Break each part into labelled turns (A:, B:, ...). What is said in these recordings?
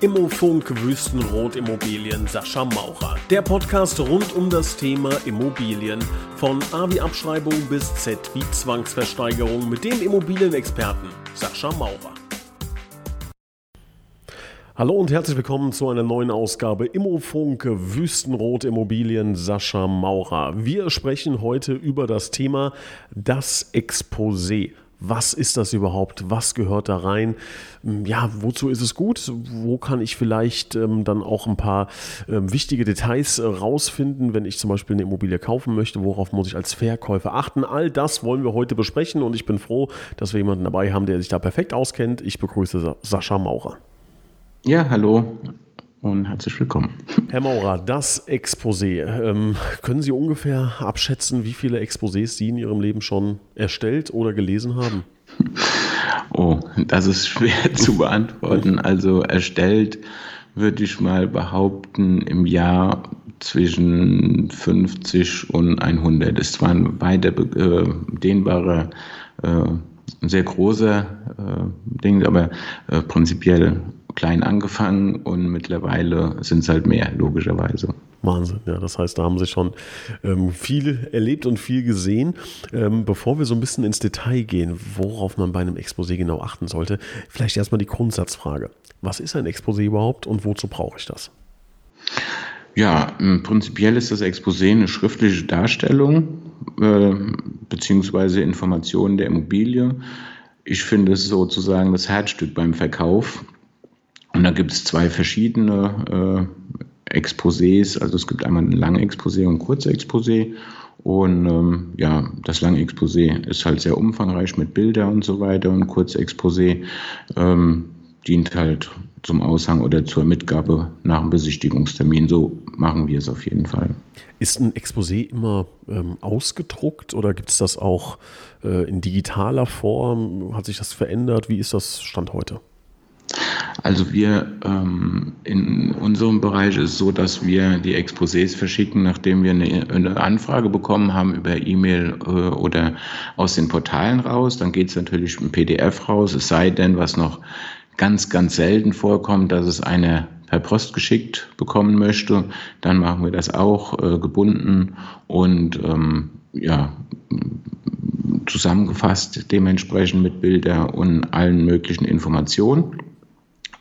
A: Immofunk Wüstenrot Immobilien Sascha Maurer. Der Podcast rund um das Thema Immobilien. Von A wie Abschreibung bis Z wie Zwangsversteigerung mit dem Immobilienexperten Sascha Maurer. Hallo und herzlich willkommen zu einer neuen Ausgabe Immofunk Wüstenrot Immobilien Sascha Maurer. Wir sprechen heute über das Thema das Exposé. Was ist das überhaupt? Was gehört da rein? Hm, ja, wozu ist es gut? Wo kann ich vielleicht ähm, dann auch ein paar ähm, wichtige Details äh, rausfinden, wenn ich zum Beispiel eine Immobilie kaufen möchte? Worauf muss ich als Verkäufer achten? All das wollen wir heute besprechen und ich bin froh, dass wir jemanden dabei haben, der sich da perfekt auskennt. Ich begrüße Sascha Maurer.
B: Ja, hallo und herzlich willkommen.
A: Herr Maurer, das Exposé. Ähm, können Sie ungefähr abschätzen, wie viele Exposés Sie in Ihrem Leben schon erstellt oder gelesen haben?
B: Oh, das ist schwer zu beantworten. Also erstellt würde ich mal behaupten, im Jahr zwischen 50 und 100. Das war ein weiter äh, dehnbarer, äh, sehr großer äh, Ding, aber äh, prinzipiell klein angefangen und mittlerweile sind es halt mehr, logischerweise.
A: Wahnsinn, ja. Das heißt, da haben Sie schon ähm, viel erlebt und viel gesehen. Ähm, bevor wir so ein bisschen ins Detail gehen, worauf man bei einem Exposé genau achten sollte, vielleicht erstmal die Grundsatzfrage. Was ist ein Exposé überhaupt und wozu brauche ich das?
B: Ja, prinzipiell ist das Exposé eine schriftliche Darstellung äh, beziehungsweise Informationen der Immobilie. Ich finde es sozusagen das Herzstück beim Verkauf. Und da gibt es zwei verschiedene äh, Exposés. Also es gibt einmal ein langes Exposé und ein kurzes Exposé. Und ähm, ja, das lange Exposé ist halt sehr umfangreich mit Bildern und so weiter. Und kurzes Exposé ähm, dient halt zum Aushang oder zur Mitgabe nach dem Besichtigungstermin. So machen wir es auf jeden Fall.
A: Ist ein Exposé immer ähm, ausgedruckt oder gibt es das auch äh, in digitaler Form? Hat sich das verändert? Wie ist das Stand heute?
B: Also wir ähm, in unserem Bereich ist es so, dass wir die Exposés verschicken, nachdem wir eine, eine Anfrage bekommen haben über E-Mail äh, oder aus den Portalen raus. Dann geht es natürlich im PDF raus, es sei denn, was noch ganz, ganz selten vorkommt, dass es eine per Post geschickt bekommen möchte, dann machen wir das auch äh, gebunden und ähm, ja, zusammengefasst dementsprechend mit Bilder und allen möglichen Informationen.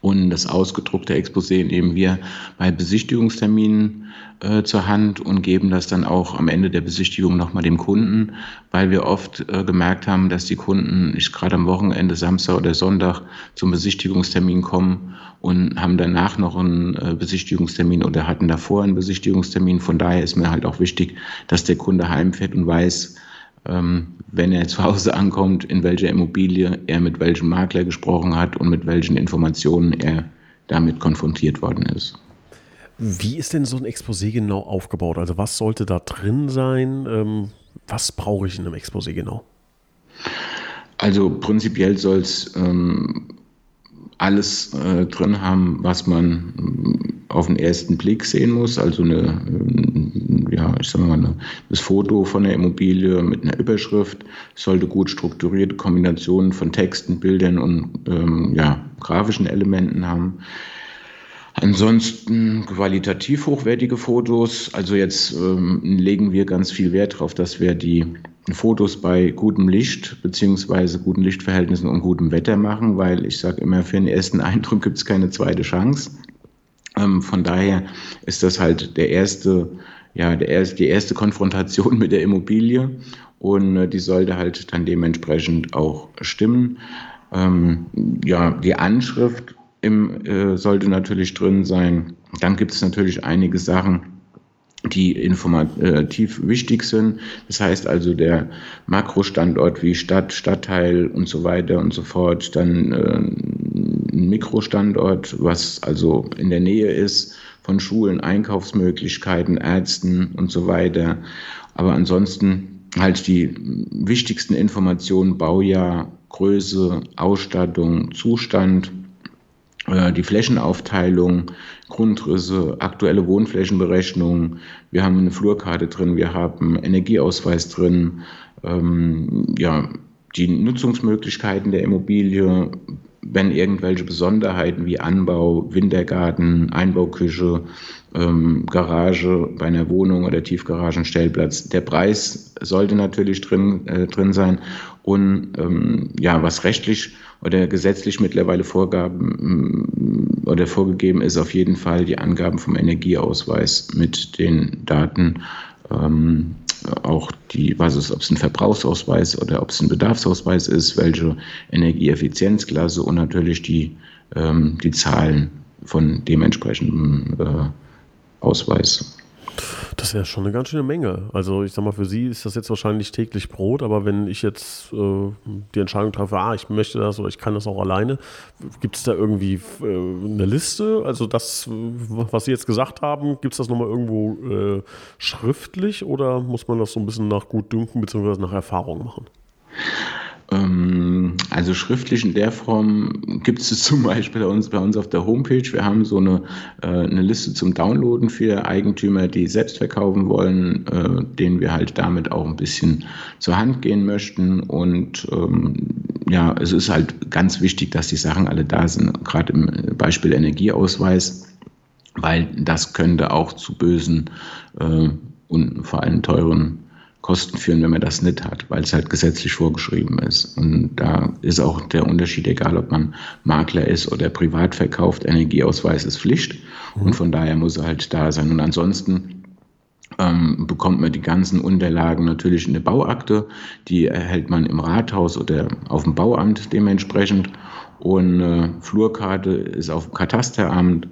B: Und das ausgedruckte Exposé nehmen wir bei Besichtigungsterminen äh, zur Hand und geben das dann auch am Ende der Besichtigung nochmal dem Kunden, weil wir oft äh, gemerkt haben, dass die Kunden nicht gerade am Wochenende, Samstag oder Sonntag zum Besichtigungstermin kommen und haben danach noch einen äh, Besichtigungstermin oder hatten davor einen Besichtigungstermin. Von daher ist mir halt auch wichtig, dass der Kunde heimfährt und weiß, wenn er zu Hause ankommt, in welcher Immobilie er mit welchem Makler gesprochen hat und mit welchen Informationen er damit konfrontiert worden ist.
A: Wie ist denn so ein Exposé genau aufgebaut? Also was sollte da drin sein? Ähm, was brauche ich in einem Exposé genau?
B: Also prinzipiell soll es ähm, alles äh, drin haben, was man äh, auf den ersten Blick sehen muss. Also eine, äh, ja, ich sag mal, eine, das Foto von der Immobilie mit einer Überschrift sollte gut strukturierte Kombinationen von Texten, Bildern und ähm, ja, grafischen Elementen haben. Ansonsten qualitativ hochwertige Fotos. Also jetzt ähm, legen wir ganz viel Wert darauf, dass wir die Fotos bei gutem Licht beziehungsweise guten Lichtverhältnissen und gutem Wetter machen, weil ich sage immer, für den ersten Eindruck gibt es keine zweite Chance. Ähm, von daher ist das halt der erste, ja, der erste, die erste Konfrontation mit der Immobilie und äh, die sollte halt dann dementsprechend auch stimmen. Ähm, ja, die Anschrift im, äh, sollte natürlich drin sein. Dann gibt es natürlich einige Sachen, die informativ wichtig sind. Das heißt also der Makrostandort wie Stadt, Stadtteil und so weiter und so fort. Dann äh, ein Mikrostandort, was also in der Nähe ist von Schulen, Einkaufsmöglichkeiten, Ärzten und so weiter. Aber ansonsten halt die wichtigsten Informationen, Baujahr, Größe, Ausstattung, Zustand äh, die Flächenaufteilung, Grundrisse, aktuelle Wohnflächenberechnung. Wir haben eine Flurkarte drin, wir haben Energieausweis drin, ähm, ja, die Nutzungsmöglichkeiten der Immobilie, wenn irgendwelche Besonderheiten wie Anbau, Wintergarten, Einbauküche, ähm, Garage bei einer Wohnung oder Tiefgaragenstellplatz, der Preis sollte natürlich drin, äh, drin sein. Und ähm, ja, was rechtlich oder gesetzlich mittlerweile Vorgaben mm, oder vorgegeben ist, auf jeden Fall die Angaben vom Energieausweis mit den Daten. Ähm, auch die, was ist, ob es ein Verbrauchsausweis oder ob es ein Bedarfsausweis ist, welche Energieeffizienzklasse und natürlich die, ähm, die Zahlen von dementsprechendem äh, Ausweis.
A: Das wäre schon eine ganz schöne Menge. Also ich sag mal, für Sie ist das jetzt wahrscheinlich täglich Brot, aber wenn ich jetzt äh, die Entscheidung treffe, ah, ich möchte das oder ich kann das auch alleine, gibt es da irgendwie äh, eine Liste? Also das, was Sie jetzt gesagt haben, gibt es das nochmal irgendwo äh, schriftlich oder muss man das so ein bisschen nach Gutdünken bzw. nach Erfahrung machen?
B: Ähm, also schriftlich in der Form gibt es zum Beispiel bei uns, bei uns auf der Homepage. Wir haben so eine, äh, eine Liste zum Downloaden für Eigentümer, die selbst verkaufen wollen, äh, denen wir halt damit auch ein bisschen zur Hand gehen möchten. Und ähm, ja, es ist halt ganz wichtig, dass die Sachen alle da sind, gerade im Beispiel Energieausweis, weil das könnte auch zu bösen äh, und vor allem teuren Kosten führen, wenn man das nicht hat, weil es halt gesetzlich vorgeschrieben ist. Und da ist auch der Unterschied, egal ob man Makler ist oder privat verkauft, Energieausweis ist Pflicht und von daher muss er halt da sein. Und ansonsten ähm, bekommt man die ganzen Unterlagen natürlich in der Bauakte, die erhält man im Rathaus oder auf dem Bauamt dementsprechend. Und äh, Flurkarte ist auf dem Katasteramt.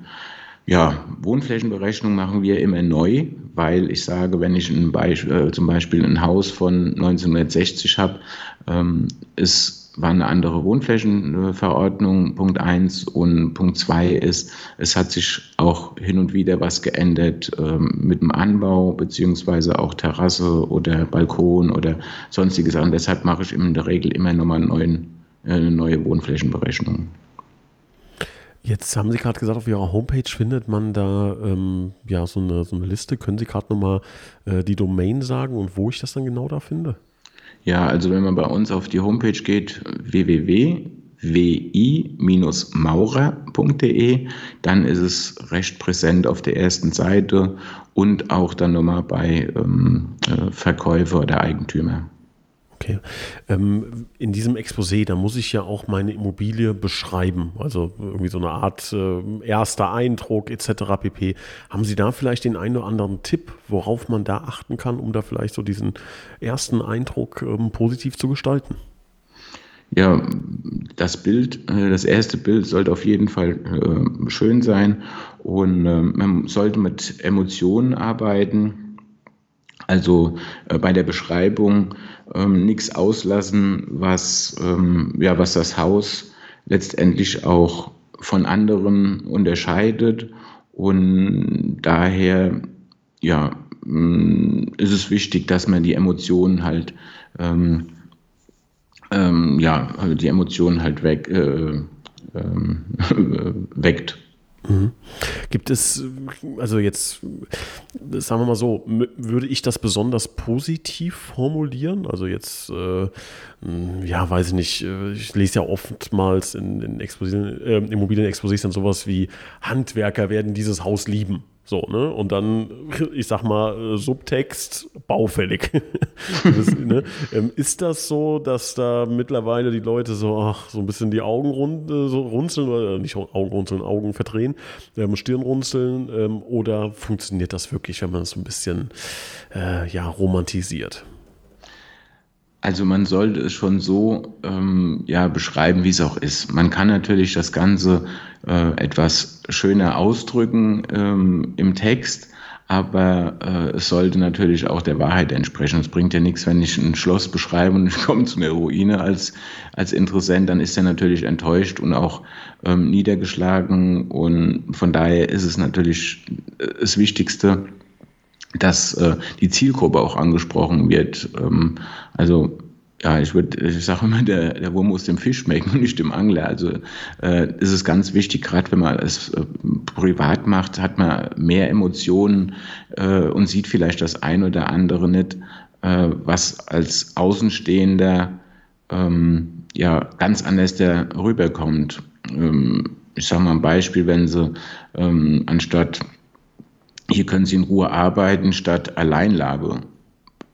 B: Ja, Wohnflächenberechnung machen wir immer neu, weil ich sage, wenn ich ein Beispiel, äh, zum Beispiel ein Haus von 1960 habe, ähm, es war eine andere Wohnflächenverordnung, Punkt 1 und Punkt 2 ist, es hat sich auch hin und wieder was geändert ähm, mit dem Anbau, beziehungsweise auch Terrasse oder Balkon oder sonstige Sachen. Deshalb mache ich in der Regel immer nochmal einen neuen, äh, eine neue Wohnflächenberechnung.
A: Jetzt haben Sie gerade gesagt, auf Ihrer Homepage findet man da ähm, ja so eine, so eine Liste. Können Sie gerade nochmal äh, die Domain sagen und wo ich das dann genau da finde?
B: Ja, also wenn man bei uns auf die Homepage geht, www.wi-maurer.de, dann ist es recht präsent auf der ersten Seite und auch dann nochmal bei ähm, äh, Verkäufer oder Eigentümer.
A: Okay. Ähm, in diesem Exposé, da muss ich ja auch meine Immobilie beschreiben. Also irgendwie so eine Art äh, erster Eindruck etc. pp. Haben Sie da vielleicht den einen oder anderen Tipp, worauf man da achten kann, um da vielleicht so diesen ersten Eindruck ähm, positiv zu gestalten?
B: Ja, das Bild, äh, das erste Bild sollte auf jeden Fall äh, schön sein und äh, man sollte mit Emotionen arbeiten also äh, bei der Beschreibung ähm, nichts auslassen, was, ähm, ja, was das Haus letztendlich auch von anderen unterscheidet. Und daher ja, mm, ist es wichtig, dass man die Emotionen halt ähm, ähm ja, die Emotionen halt weg, äh, äh, weckt.
A: Mhm. Gibt es, also jetzt, sagen wir mal so, würde ich das besonders positiv formulieren? Also jetzt, äh, ja, weiß ich nicht, äh, ich lese ja oftmals in, in äh, Immobilienexposés sowas wie Handwerker werden dieses Haus lieben. So, ne? Und dann, ich sag mal, Subtext, baufällig. das, ne? ähm, ist das so, dass da mittlerweile die Leute so, ach, so ein bisschen die Augen rund, äh, so runzeln, oder nicht Augen runzeln, Augen verdrehen, ähm, Stirn runzeln, ähm, oder funktioniert das wirklich, wenn man es so ein bisschen äh, ja, romantisiert?
B: Also man sollte es schon so ähm, ja, beschreiben, wie es auch ist. Man kann natürlich das Ganze äh, etwas schöner ausdrücken ähm, im Text, aber äh, es sollte natürlich auch der Wahrheit entsprechen. Es bringt ja nichts, wenn ich ein Schloss beschreibe und ich komme zu einer Ruine als, als Interessent, dann ist er natürlich enttäuscht und auch ähm, niedergeschlagen. Und von daher ist es natürlich äh, das Wichtigste, dass äh, die Zielgruppe auch angesprochen wird. Ähm, also ja, ich würde, ich sage immer, der, der Wurm muss dem Fisch schmecken und nicht dem Angler. Also äh, ist es ganz wichtig, gerade wenn man es äh, privat macht, hat man mehr Emotionen äh, und sieht vielleicht das ein oder andere nicht, äh, was als Außenstehender ähm, ja ganz anders darüber kommt. Ähm, ich sage mal ein Beispiel, wenn Sie ähm, anstatt, hier können Sie in Ruhe arbeiten, statt Alleinlage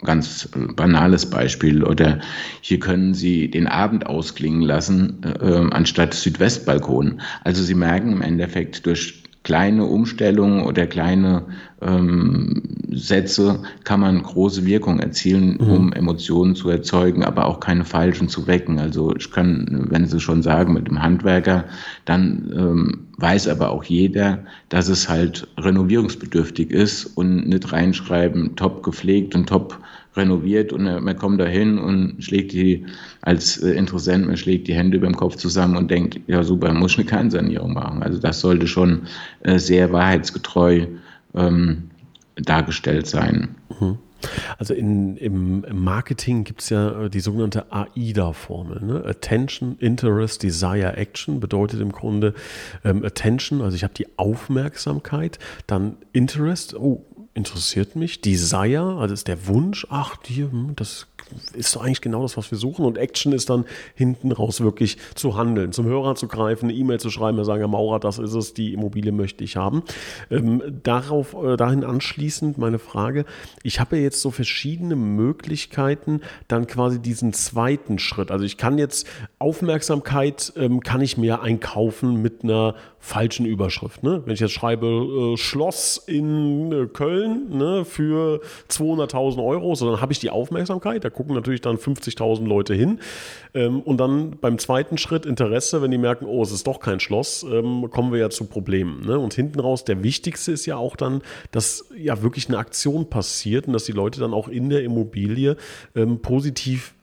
B: ganz banales Beispiel. Oder hier können Sie den Abend ausklingen lassen, äh, anstatt Südwestbalkon. Also Sie merken im Endeffekt durch kleine Umstellungen oder kleine ähm, Sätze kann man große Wirkung erzielen, mhm. um Emotionen zu erzeugen, aber auch keine falschen zu wecken. Also ich kann, wenn Sie schon sagen, mit dem Handwerker, dann ähm, weiß aber auch jeder, dass es halt renovierungsbedürftig ist und nicht reinschreiben, top gepflegt und top renoviert und man kommt da hin und schlägt die, als äh, Interessent, man schlägt die Hände über dem Kopf zusammen und denkt, ja super, muss ich eine Kernsanierung machen. Also das sollte schon äh, sehr wahrheitsgetreu ähm, dargestellt sein.
A: Mhm. Also in, im, Marketing gibt es ja äh, die sogenannte AIDA-Formel. Ne? Attention, Interest, Desire, Action bedeutet im Grunde ähm, Attention, also ich habe die Aufmerksamkeit, dann Interest, oh, interessiert mich. Desire, also ist der Wunsch, ach, die, hm, das ist doch eigentlich genau das, was wir suchen. Und Action ist dann hinten raus wirklich zu handeln, zum Hörer zu greifen, eine E-Mail zu schreiben, wir sagen, Herr Maurer, das ist es, die Immobilie möchte ich haben. Ähm, darauf, äh, dahin anschließend meine Frage, ich habe jetzt so verschiedene Möglichkeiten, dann quasi diesen zweiten Schritt. Also ich kann jetzt Aufmerksamkeit, ähm, kann ich mir einkaufen mit einer falschen Überschrift. Ne? Wenn ich jetzt schreibe äh, Schloss in äh, Köln ne, für 200.000 Euro, so dann habe ich die Aufmerksamkeit. Da gucken natürlich dann 50.000 Leute hin. Ähm, und dann beim zweiten Schritt Interesse, wenn die merken, oh, es ist doch kein Schloss, ähm, kommen wir ja zu Problemen. Ne? Und hinten raus, der wichtigste ist ja auch dann, dass ja wirklich eine Aktion passiert und dass die Leute dann auch in der Immobilie ähm, positiv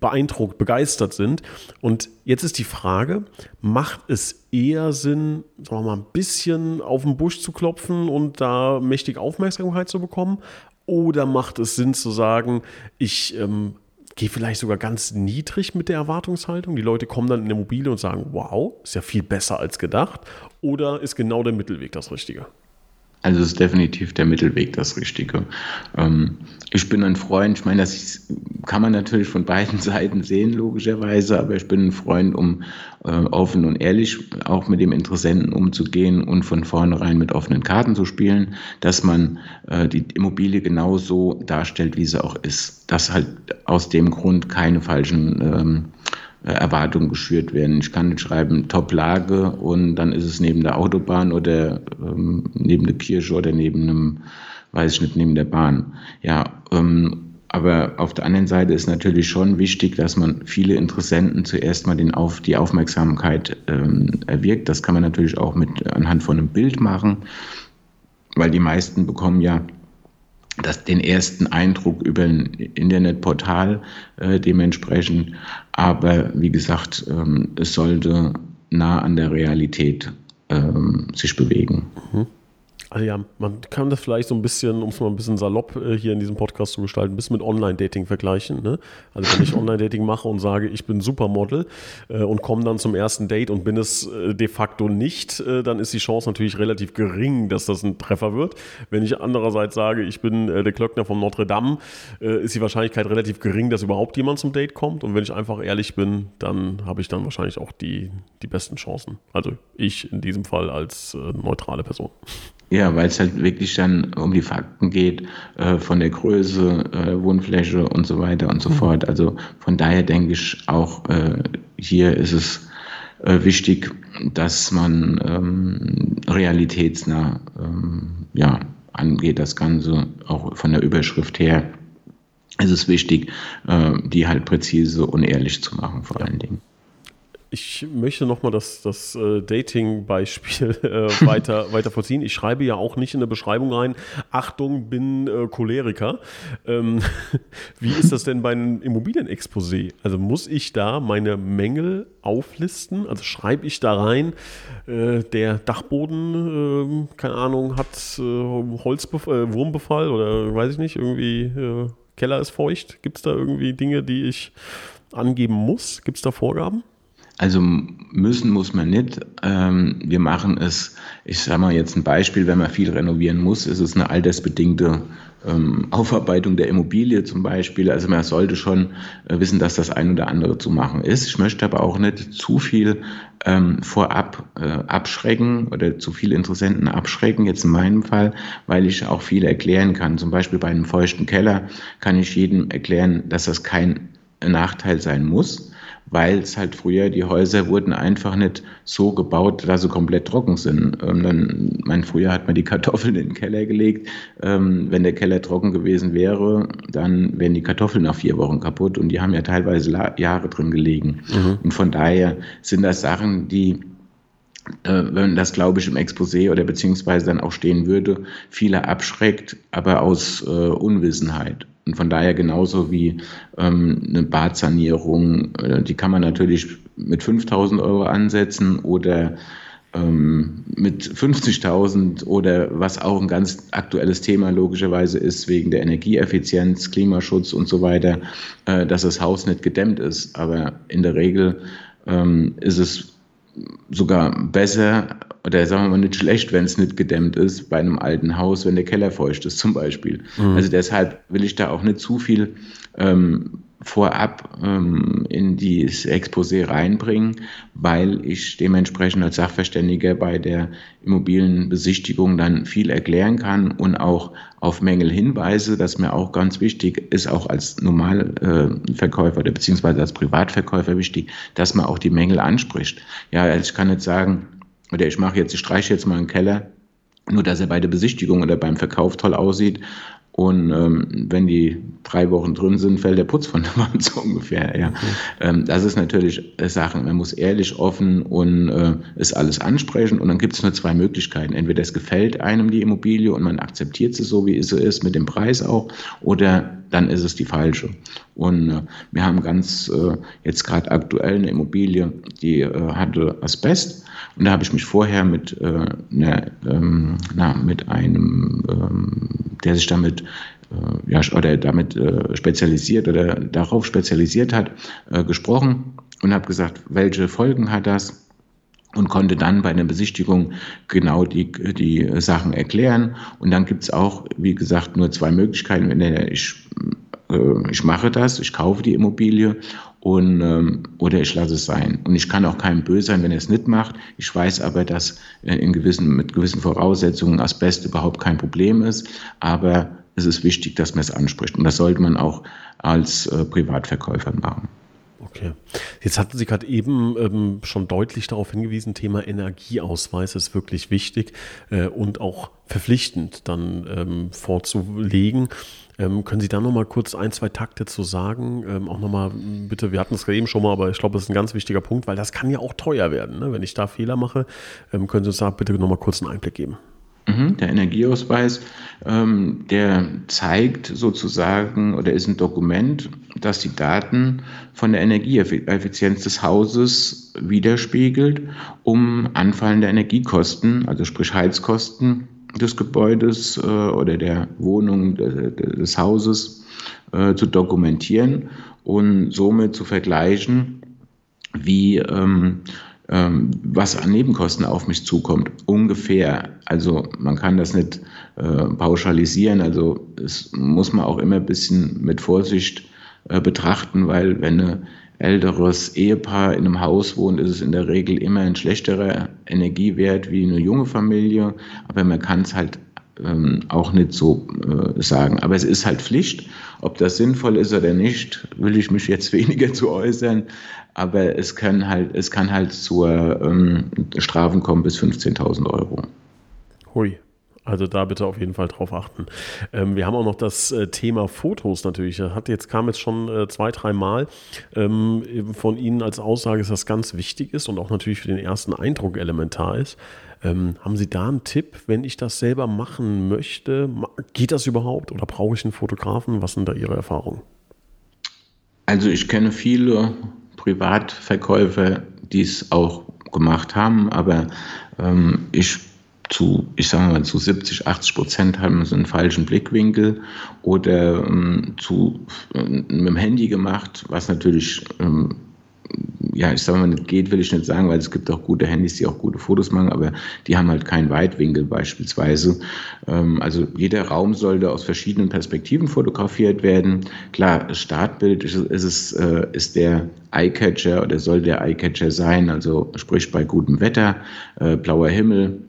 A: beeindruckt, begeistert sind. Und jetzt ist die Frage, macht es eher Sinn, sagen wir mal, ein bisschen auf den Busch zu klopfen und da mächtig Aufmerksamkeit zu bekommen? Oder macht es Sinn zu sagen, ich ähm, gehe vielleicht sogar ganz niedrig mit der Erwartungshaltung? Die Leute kommen dann in eine Immobilie und sagen, wow, ist ja viel besser als gedacht. Oder ist genau der Mittelweg das Richtige?
B: Also ist definitiv der Mittelweg das Richtige. Ähm, ich bin ein Freund, ich meine, das kann man natürlich von beiden Seiten sehen, logischerweise, aber ich bin ein Freund, um äh, offen und ehrlich auch mit dem Interessenten umzugehen und von vornherein mit offenen Karten zu spielen, dass man äh, die Immobilie genauso darstellt, wie sie auch ist. Dass halt aus dem Grund keine falschen ähm, äh, Erwartungen geschürt werden. Ich kann nicht schreiben Top-Lage und dann ist es neben der Autobahn oder ähm, neben der Kirche oder neben einem, weiß ich nicht, neben der Bahn. Ja, ähm, aber auf der anderen Seite ist natürlich schon wichtig, dass man viele Interessenten zuerst mal den auf, die Aufmerksamkeit ähm, erwirkt. Das kann man natürlich auch mit anhand von einem Bild machen, weil die meisten bekommen ja das, den ersten Eindruck über ein Internetportal äh, dementsprechend. Aber wie gesagt, ähm, es sollte nah an der Realität ähm, sich bewegen.
A: Mhm. Also ja, man kann das vielleicht so ein bisschen, um es mal ein bisschen salopp äh, hier in diesem Podcast zu gestalten, ein bisschen mit Online-Dating vergleichen. Ne? Also wenn ich Online-Dating mache und sage, ich bin Supermodel äh, und komme dann zum ersten Date und bin es äh, de facto nicht, dann ist die Chance natürlich relativ gering, dass das ein Treffer wird. Wenn ich andererseits sage, ich bin der Klöckner von Notre Dame, ist die Wahrscheinlichkeit relativ gering, dass überhaupt jemand zum Date kommt. Und wenn ich einfach ehrlich bin, dann habe ich dann wahrscheinlich auch die, die besten Chancen. Also ich in diesem Fall als neutrale Person.
B: Ja, weil es halt wirklich dann um die Fakten geht, äh, von der Größe, äh, Wohnfläche und so weiter und so mhm. fort. Also von daher denke ich auch, äh, hier ist es äh, wichtig, dass man ähm, realitätsnah ähm, ja, angeht, das Ganze auch von der Überschrift her. Es ist wichtig, äh, die halt präzise und ehrlich zu machen, vor ja. allen Dingen
A: ich möchte nochmal das, das äh, Dating-Beispiel äh, weiter, weiter vollziehen. Ich schreibe ja auch nicht in der Beschreibung rein, Achtung, bin äh, Choleriker. Ähm, wie ist das denn bei einem Immobilienexposé? Also muss ich da meine Mängel auflisten? Also schreibe ich da rein, äh, der Dachboden, ähm, keine Ahnung, hat äh, äh, Wurmbefall oder weiß ich nicht, irgendwie Keller ist feucht. Gibt es da irgendwie Dinge, die ich angeben muss? Gibt es da Vorgaben?
B: Also müssen muss man nicht. Ähm, wir machen es, ich sage mal jetzt ein Beispiel, wenn man viel renovieren muss, ist es eine altersbedingte ähm, Aufarbeitung der Immobilie zum Beispiel. Also man sollte schon äh, wissen, dass das ein oder andere zu machen ist. Ich möchte aber auch nicht zu viel ähm, vorab äh, abschrecken oder zu viele Interessenten abschrecken, jetzt in meinem Fall, weil ich auch viel erklären kann. Zum Beispiel bei einem feuchten Keller kann ich jedem erklären, dass das kein Nachteil sein muss weil es halt früher, die Häuser wurden einfach nicht so gebaut, dass sie komplett trocken sind. Ähm, dann, mein, früher hat man die Kartoffeln in den Keller gelegt. Ähm, wenn der Keller trocken gewesen wäre, dann wären die Kartoffeln nach vier Wochen kaputt und die haben ja teilweise Jahre drin gelegen. Mhm. Und von daher sind das Sachen, die äh, wenn das, glaube ich, im Exposé oder beziehungsweise dann auch stehen würde, viele abschreckt, aber aus äh, Unwissenheit. Und von daher genauso wie ähm, eine Badsanierung, äh, die kann man natürlich mit 5000 Euro ansetzen oder ähm, mit 50.000 oder was auch ein ganz aktuelles Thema logischerweise ist, wegen der Energieeffizienz, Klimaschutz und so weiter, äh, dass das Haus nicht gedämmt ist. Aber in der Regel ähm, ist es sogar besser oder sagen wir mal nicht schlecht, wenn es nicht gedämmt ist bei einem alten Haus, wenn der Keller feucht ist zum Beispiel. Mhm. Also deshalb will ich da auch nicht zu viel ähm, vorab ähm, in dieses Exposé reinbringen, weil ich dementsprechend als Sachverständiger bei der Immobilienbesichtigung dann viel erklären kann und auch auf Mängel hinweise, das mir auch ganz wichtig ist, auch als Normalverkäufer oder beziehungsweise als Privatverkäufer wichtig, dass man auch die Mängel anspricht. Ja, also ich kann nicht sagen, oder ich mache jetzt, ich streiche jetzt mal einen Keller, nur dass er bei der Besichtigung oder beim Verkauf toll aussieht. Und ähm, wenn die drei Wochen drin sind, fällt der Putz von der Wand so ungefähr. Ja. Okay. Ähm, das ist natürlich äh, Sachen. Man muss ehrlich, offen und äh, es alles ansprechen. Und dann gibt es nur zwei Möglichkeiten. Entweder es gefällt einem die Immobilie und man akzeptiert sie so, wie sie ist, mit dem Preis auch, oder dann ist es die falsche. Und äh, wir haben ganz äh, jetzt gerade aktuell eine Immobilie, die äh, hatte Asbest. Und da habe ich mich vorher mit, äh, ne, ähm, na, mit einem, ähm, der sich damit äh, ja, oder damit äh, spezialisiert oder darauf spezialisiert hat, äh, gesprochen und habe gesagt, welche Folgen hat das? und konnte dann bei einer Besichtigung genau die, die Sachen erklären. Und dann gibt es auch, wie gesagt, nur zwei Möglichkeiten. Ich, äh, ich mache das, ich kaufe die Immobilie und, ähm, oder ich lasse es sein. Und ich kann auch keinem böse sein, wenn er es nicht macht. Ich weiß aber, dass äh, in gewissen, mit gewissen Voraussetzungen Asbest überhaupt kein Problem ist. Aber es ist wichtig, dass man es anspricht. Und das sollte man auch als äh, Privatverkäufer machen.
A: Okay. Jetzt hatten Sie gerade eben ähm, schon deutlich darauf hingewiesen, Thema Energieausweis ist wirklich wichtig äh, und auch verpflichtend dann ähm, vorzulegen. Ähm, können Sie da nochmal kurz ein, zwei Takte zu sagen? Ähm, auch nochmal, bitte, wir hatten es gerade eben schon mal, aber ich glaube, das ist ein ganz wichtiger Punkt, weil das kann ja auch teuer werden. Ne? Wenn ich da Fehler mache, ähm, können Sie uns da bitte nochmal kurz einen Einblick geben.
B: Mhm, der Energieausweis, ähm, der zeigt sozusagen oder ist ein Dokument, das die Daten von der Energieeffizienz des Hauses widerspiegelt, um anfallende Energiekosten, also sprich Heizkosten, des Gebäudes äh, oder der Wohnung de, de, des Hauses äh, zu dokumentieren und somit zu vergleichen, wie ähm, ähm, was an Nebenkosten auf mich zukommt. Ungefähr. Also man kann das nicht äh, pauschalisieren. Also es muss man auch immer ein bisschen mit Vorsicht äh, betrachten, weil wenn eine älteres Ehepaar in einem Haus wohnt, ist es in der Regel immer ein schlechterer Energiewert wie eine junge Familie. Aber man kann es halt ähm, auch nicht so äh, sagen. Aber es ist halt Pflicht. Ob das sinnvoll ist oder nicht, will ich mich jetzt weniger zu äußern. Aber es kann halt, es kann halt zur ähm, Strafen kommen bis 15.000 Euro.
A: Hui. Also da bitte auf jeden Fall drauf achten. Ähm, wir haben auch noch das äh, Thema Fotos natürlich. Hat jetzt kam jetzt schon äh, zwei, drei Mal ähm, von Ihnen als Aussage, dass das ganz wichtig ist und auch natürlich für den ersten Eindruck elementar ist. Ähm, haben Sie da einen Tipp, wenn ich das selber machen möchte? Geht das überhaupt oder brauche ich einen Fotografen? Was sind da Ihre Erfahrungen?
B: Also ich kenne viele Privatverkäufer, die es auch gemacht haben, aber ähm, ich zu, ich sage mal, zu 70, 80 Prozent haben sie einen falschen Blickwinkel oder ähm, zu, äh, mit dem Handy gemacht, was natürlich ähm, ja, ich sage mal, nicht geht, will ich nicht sagen, weil es gibt auch gute Handys, die auch gute Fotos machen, aber die haben halt keinen Weitwinkel beispielsweise. Ähm, also jeder Raum sollte aus verschiedenen Perspektiven fotografiert werden. Klar, Startbild ist, ist, es, äh, ist der Eyecatcher oder soll der Eyecatcher sein, also sprich bei gutem Wetter, äh, blauer Himmel,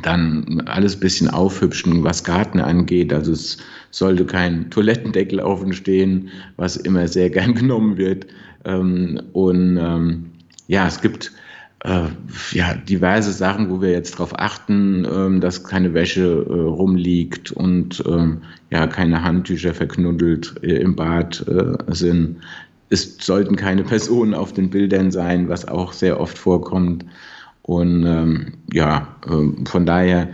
B: dann alles ein bisschen aufhübschen, was Garten angeht. Also es sollte kein Toilettendeckel offen stehen, was immer sehr gern genommen wird. Ähm, und ähm, ja, es gibt äh, ja, diverse Sachen, wo wir jetzt darauf achten, ähm, dass keine Wäsche äh, rumliegt und ja, keine Handtücher verknuddelt äh, im Bad sind. Es sollten keine Personen auf den Bildern sein, was auch sehr oft vorkommt. Und ähm, ja, äh, von daher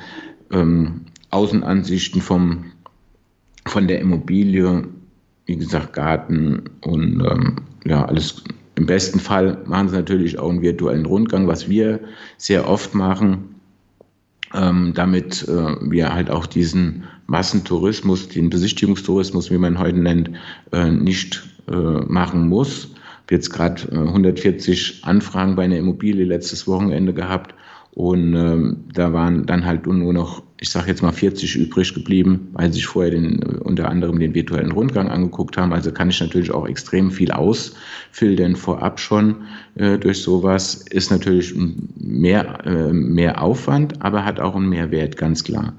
B: ähm, Außenansichten vom, von der Immobilie, wie gesagt, Garten und ähm, ja, alles. Im besten Fall machen sie natürlich auch einen virtuellen Rundgang, was wir sehr oft machen, ähm, damit äh, wir halt auch diesen Massentourismus, den Besichtigungstourismus, wie man heute nennt, äh, nicht äh, machen muss jetzt gerade äh, 140 Anfragen bei einer Immobilie letztes Wochenende gehabt und ähm, da waren dann halt nur noch, ich sage jetzt mal 40 übrig geblieben, weil sie sich vorher den, äh, unter anderem den virtuellen Rundgang angeguckt haben. Also kann ich natürlich auch extrem viel ausfiltern vorab schon äh, durch sowas. Ist natürlich mehr, äh, mehr Aufwand, aber hat auch einen Mehrwert, ganz klar.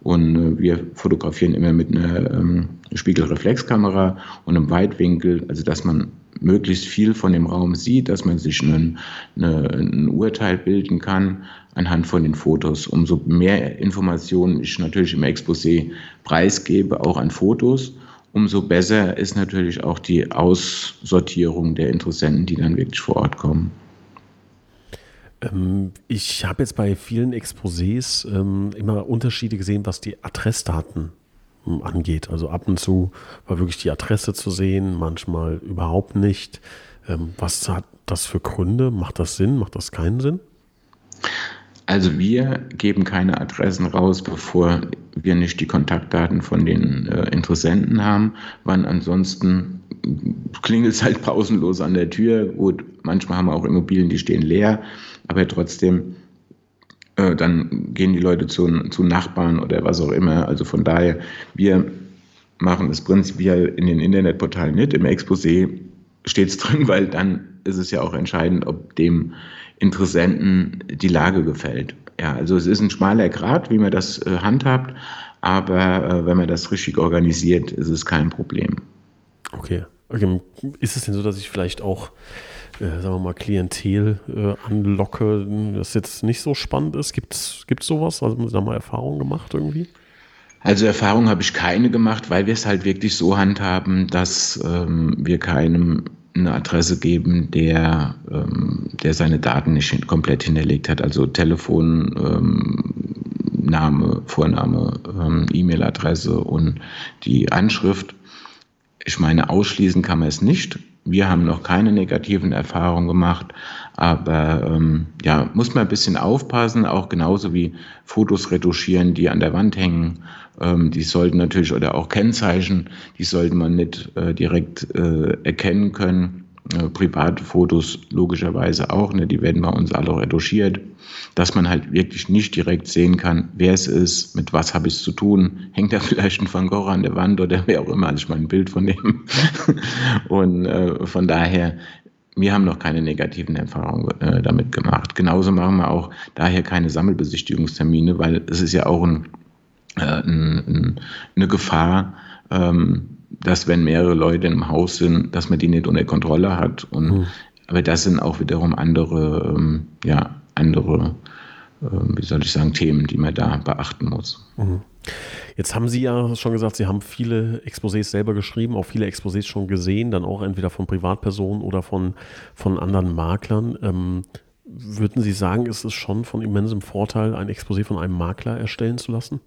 B: Und äh, wir fotografieren immer mit einer ähm, Spiegelreflexkamera und einem Weitwinkel, also dass man möglichst viel von dem Raum sieht, dass man sich einen, eine, ein Urteil bilden kann anhand von den Fotos. Umso mehr Informationen ich natürlich im Exposé preisgebe, auch an Fotos, umso besser ist natürlich auch die Aussortierung der Interessenten, die dann wirklich vor Ort kommen.
A: Ähm, ich habe jetzt bei vielen Exposés ähm, immer Unterschiede gesehen, was die Adressdaten angeht. Also ab und zu war wirklich die Adresse zu sehen, manchmal überhaupt nicht. was hat das für Gründe? Macht das Sinn? Macht das keinen Sinn?
B: Also wir geben keine Adressen raus, bevor wir nicht die Kontaktdaten von den äh, Interessenten haben. Wann ansonsten klingelt es halt pausenlos an der Tür. Gut, manchmal haben wir auch Immobilien, die stehen leer aber trotzdem, äh, dann gehen die Leute zu, zu Nachbarn oder was auch immer. Also von daher, wir machen das prinzipiell in den Internetportalen nicht. Im Exposé steht es drin, weil dann ist es ja auch entscheidend, ob dem Interessenten die Lage gefällt. Ja, also es ist ein schmaler Grad, wie man das äh, handhabt, aber äh, wenn man das richtig organisiert, ist es kein Problem.
A: Okay. okay. Ist es denn so, dass ich vielleicht auch äh, sagen wir mal, Klientel äh, anlocke, das jetzt nicht so spannend ist? Gibt es sowas? Also haben Sie da mal Erfahrungen gemacht irgendwie?
B: Also Erfahrungen habe ich keine gemacht, weil wir es halt wirklich so handhaben, dass ähm, wir keinem eine Adresse geben, der, ähm, der seine Daten nicht komplett hinterlegt hat. Also Telefon, ähm, Name, Vorname, ähm, E-Mail-Adresse und die Anschrift. Ich meine, ausschließen kann man es nicht. Wir haben noch keine negativen Erfahrungen gemacht, aber ähm, ja, muss man ein bisschen aufpassen, auch genauso wie Fotos retuschieren, die an der Wand hängen. Ähm, die sollten natürlich, oder auch Kennzeichen, die sollte man nicht äh, direkt äh, erkennen können. Äh, private Fotos logischerweise auch, ne, die werden bei uns alle retuschiert, dass man halt wirklich nicht direkt sehen kann, wer es ist, mit was habe ich es zu tun, hängt da vielleicht ein Van Gogh an der Wand oder wer auch immer, also ich mal ein Bild von dem. Und äh, von daher, wir haben noch keine negativen Erfahrungen äh, damit gemacht. Genauso machen wir auch daher keine Sammelbesichtigungstermine, weil es ist ja auch ein, äh, ein, ein, eine Gefahr, ähm, dass wenn mehrere Leute im Haus sind, dass man die nicht unter Kontrolle hat. Und, mhm. Aber das sind auch wiederum andere, ähm, ja, andere, äh, wie soll ich sagen, Themen, die man da beachten muss. Mhm.
A: Jetzt haben Sie ja schon gesagt, Sie haben viele Exposés selber geschrieben, auch viele Exposés schon gesehen, dann auch entweder von Privatpersonen oder von, von anderen Maklern. Ähm, würden Sie sagen, ist es schon von immensem Vorteil, ein Exposé von einem Makler erstellen zu lassen?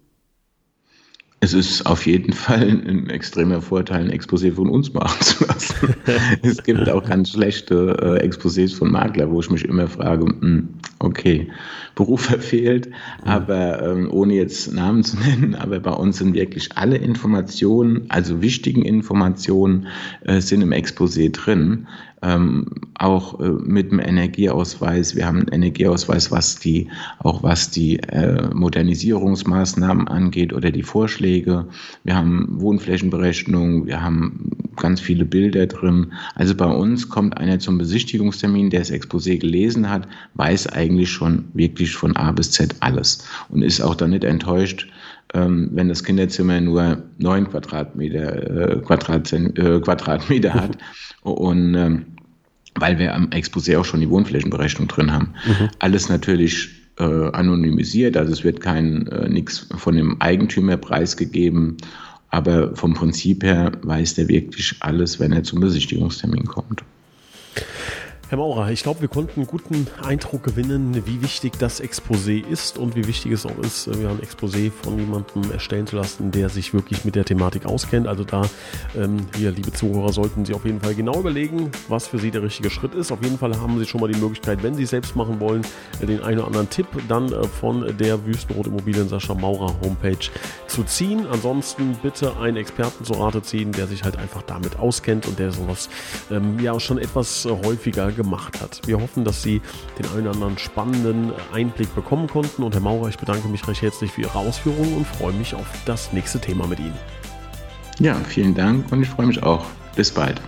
B: Es ist auf jeden Fall ein extremer Vorteil, ein Exposé von uns machen zu lassen. es gibt auch ganz schlechte äh, Exposés von Makler, wo ich mich immer frage, mh, hm, okay, Beruf verfehlt, aber ähm, ohne jetzt Namen zu nennen, aber bei uns sind wirklich alle Informationen, also wichtigen Informationen, äh, sind im Exposé drin ähm, auch äh, mit dem Energieausweis. Wir haben einen Energieausweis, was die, auch was die äh, Modernisierungsmaßnahmen angeht oder die Vorschläge. Wir haben Wohnflächenberechnung, wir haben ganz viele Bilder drin. Also bei uns kommt einer zum Besichtigungstermin, der das Exposé gelesen hat, weiß eigentlich schon wirklich von A bis Z alles und ist auch dann nicht enttäuscht, ähm, wenn das Kinderzimmer nur neun Quadratmeter, äh, äh, Quadratmeter hat und ähm, weil wir am Exposé auch schon die Wohnflächenberechnung drin haben. Mhm. Alles natürlich äh, anonymisiert, also es wird kein äh, nichts von dem Eigentümer preisgegeben, aber vom Prinzip her weiß der wirklich alles, wenn er zum Besichtigungstermin kommt.
A: Herr Maurer, ich glaube, wir konnten einen guten Eindruck gewinnen, wie wichtig das Exposé ist und wie wichtig es auch ist, ja, ein Exposé von jemandem erstellen zu lassen, der sich wirklich mit der Thematik auskennt. Also da, ähm, hier, liebe Zuhörer, sollten Sie auf jeden Fall genau überlegen, was für Sie der richtige Schritt ist. Auf jeden Fall haben Sie schon mal die Möglichkeit, wenn Sie es selbst machen wollen, den einen oder anderen Tipp dann äh, von der Wüstenrot Immobilien Sascha Maurer Homepage zu ziehen. Ansonsten bitte einen Experten zu Rate ziehen, der sich halt einfach damit auskennt und der sowas ähm, ja schon etwas häufiger gemacht hat. Wir hoffen, dass Sie den einen oder anderen spannenden Einblick bekommen konnten. Und Herr Maurer, ich bedanke mich recht herzlich für Ihre Ausführungen und freue mich auf das nächste Thema mit Ihnen.
B: Ja, vielen Dank und ich freue mich auch. Bis bald.